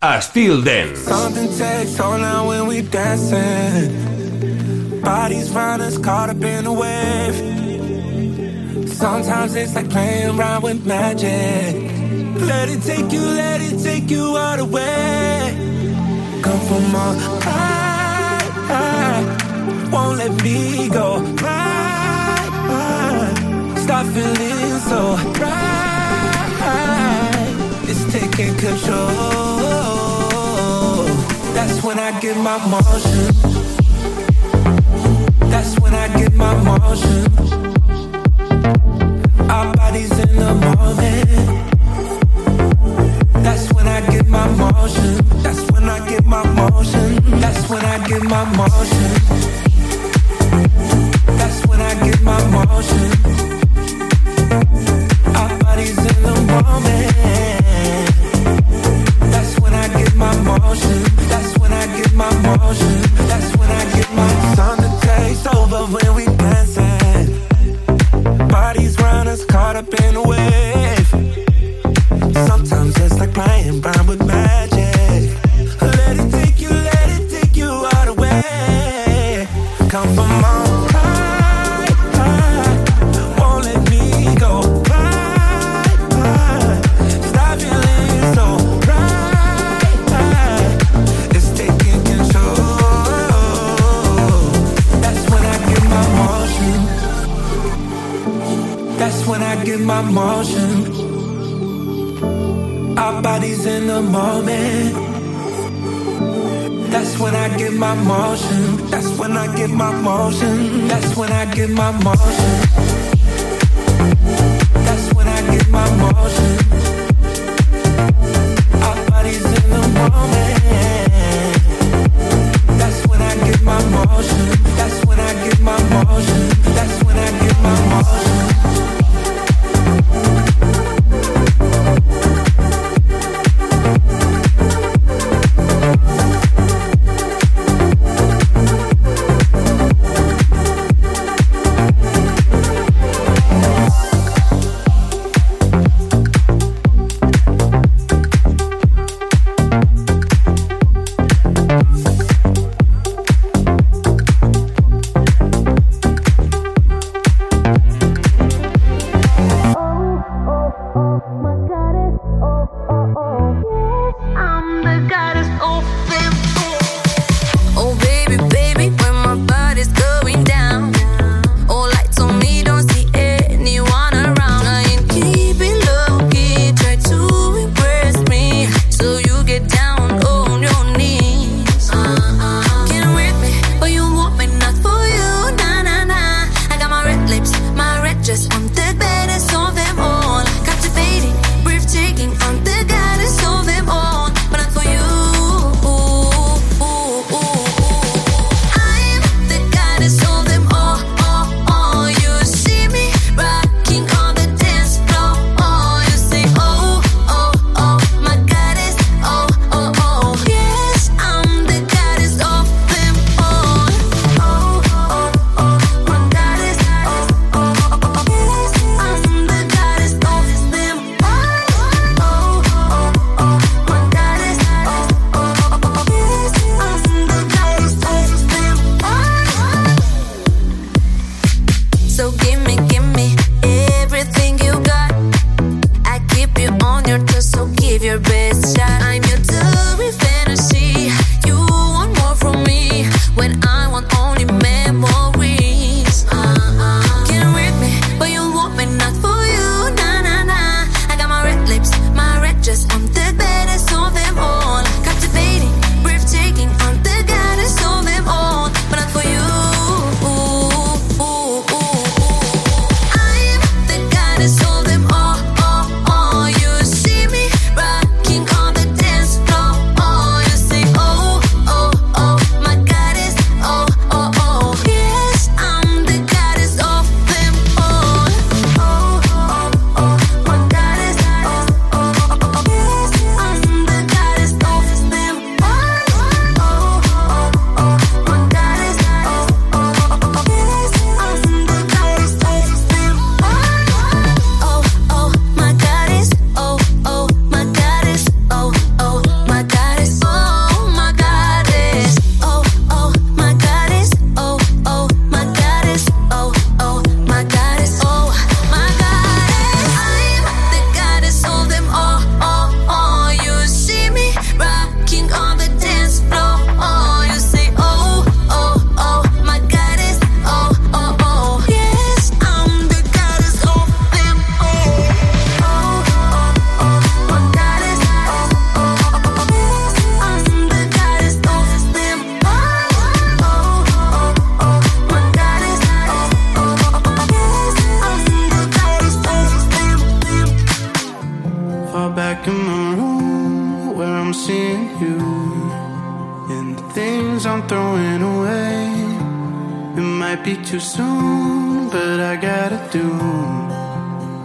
I still Dance. Something takes on now when we dancing. Bodies find us caught up in a wave. Sometimes it's like playing around with magic. Let it take you, let it take you all the way. Come from all high, high. Ah, won't let me go. Right, right. Stop feeling so right. It's taking control. That's when I get my motion. That's when I get my motion. Our bodies in the moment. That's when I get my motion. That's when I get my motion. That's when I get my motion. That's when I get my motion. Our bodies in the moment. My motion. That's when I get my motion. That's when I get my Something takes over when we dancing. Bodies round us caught up in a wave. Sometimes it's like playing around with magic. My motion. Our bodies in the moment. That's when I get my motion. That's when I get my motion. That's when I get my motion. That's when I get my motion. Our bodies in the moment. That's when I get my motion. That's when I get my motion. That's when I get my motion. Throwing away. It might be too soon, but I gotta do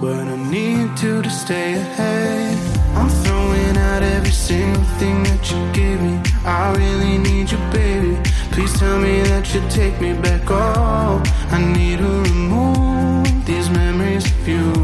what I need to to stay ahead. I'm throwing out every single thing that you gave me. I really need you, baby. Please tell me that you take me back. Oh, I need to remove these memories of you.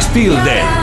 Styl Dance.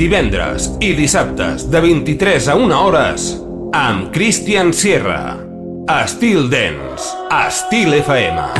divendres i dissabtes de 23 a 1 hores amb Christian Sierra. Estil Dance, Estil FM.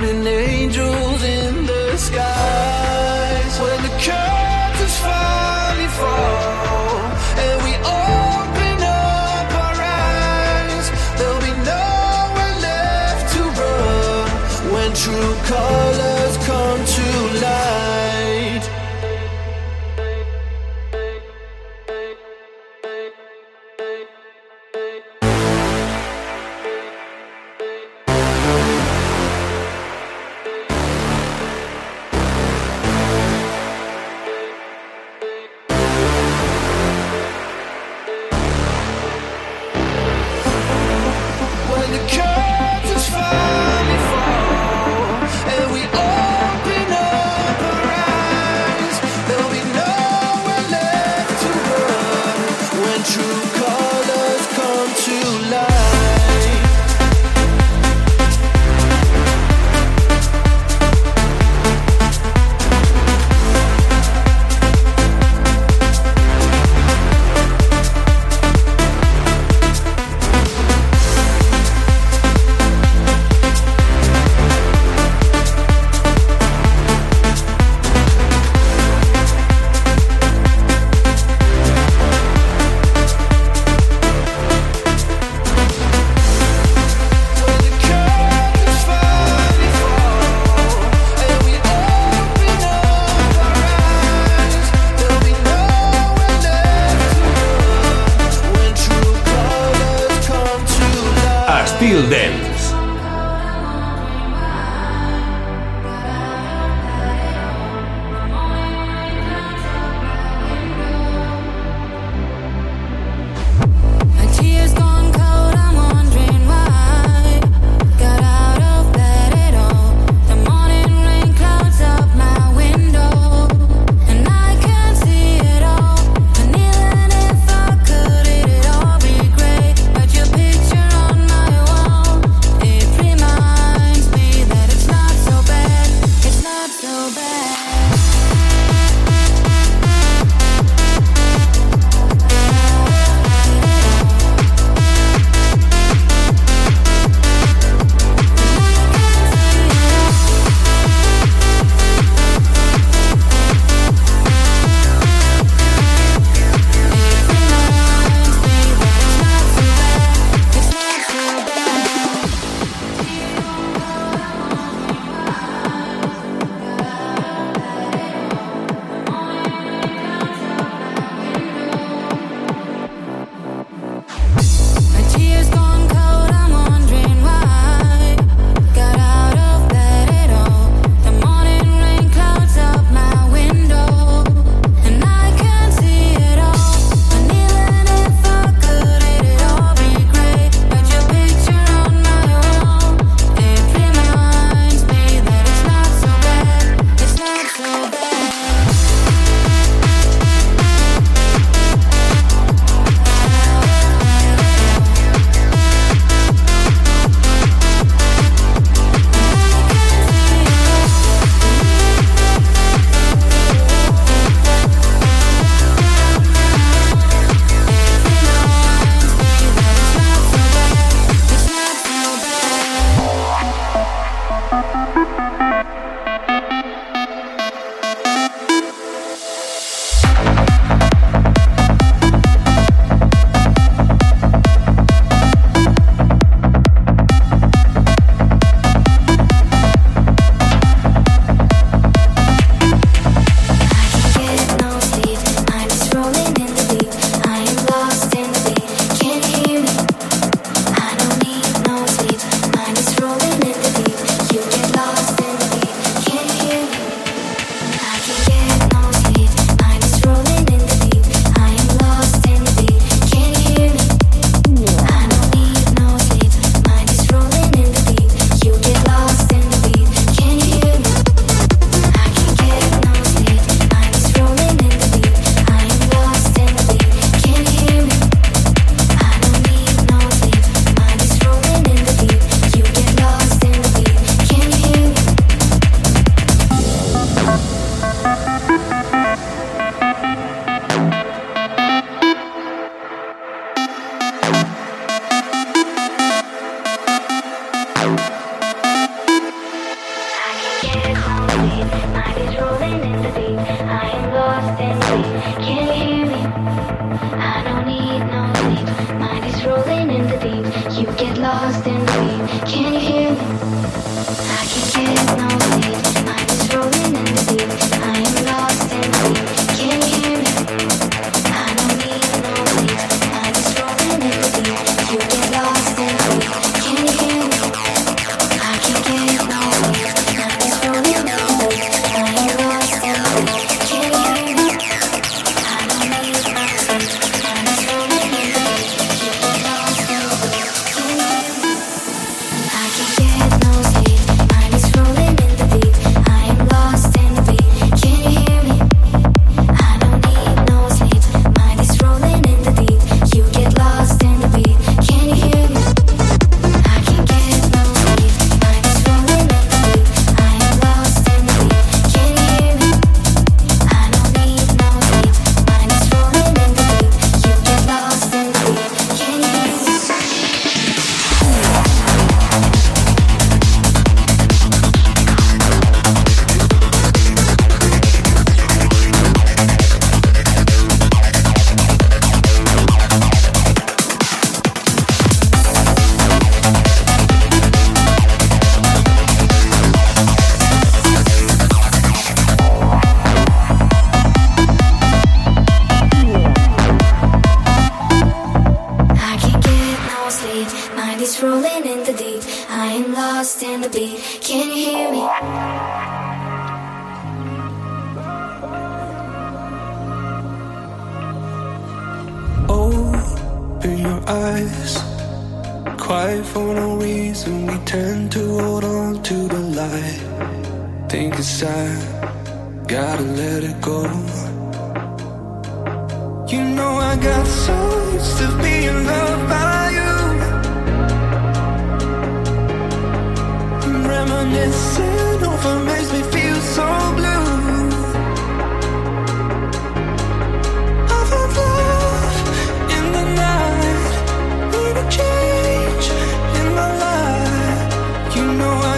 Counting angels eh?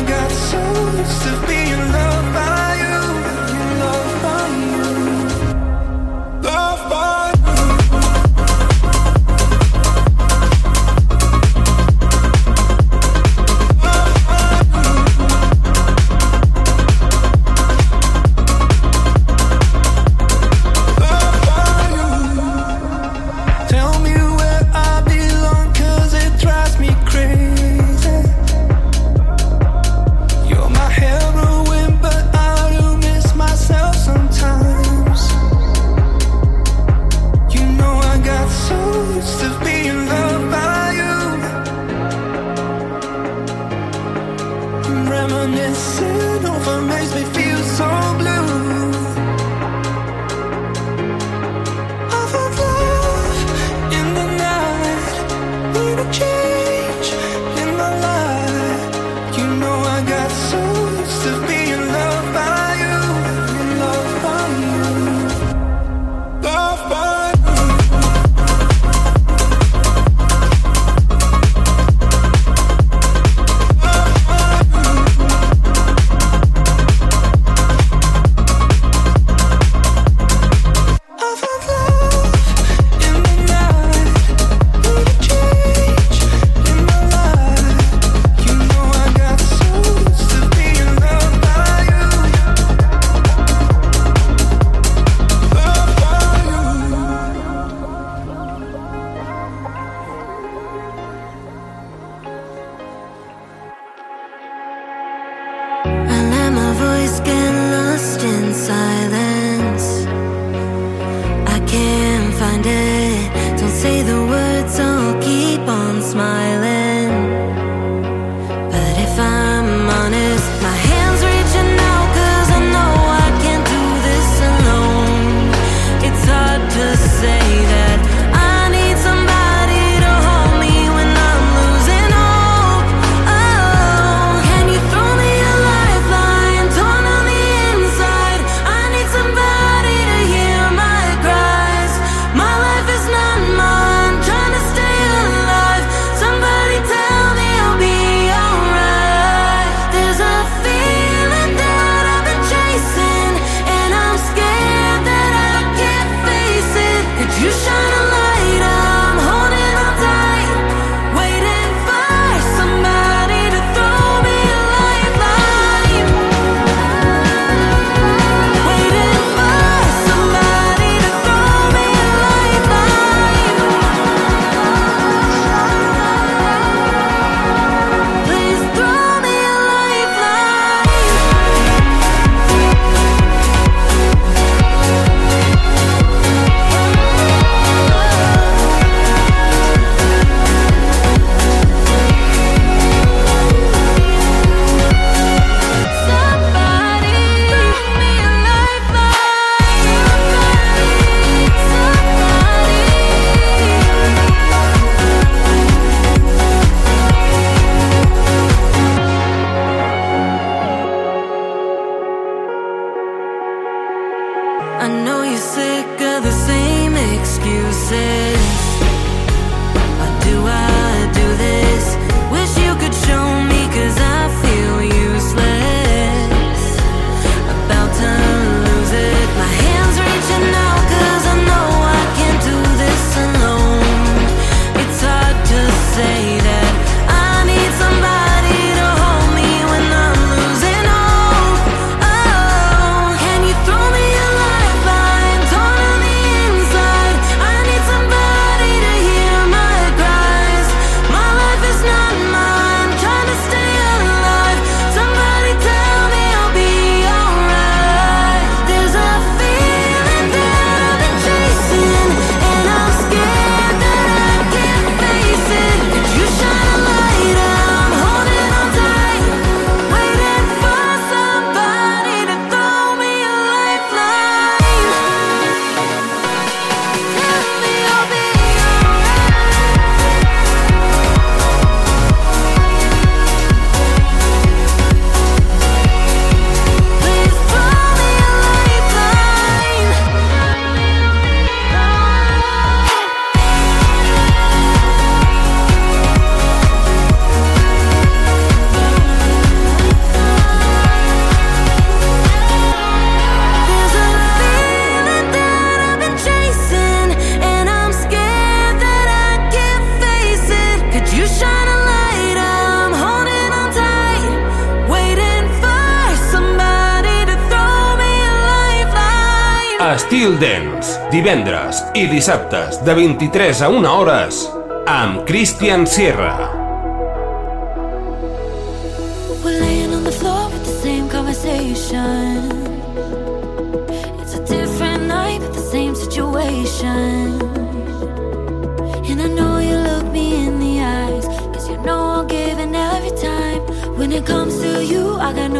Got so used to being say the divendres i dissabtes de 23 a 1 hores amb Christian Sierra. And I know you look me in the eyes Cause you know I'm giving every time. When it comes to you I got no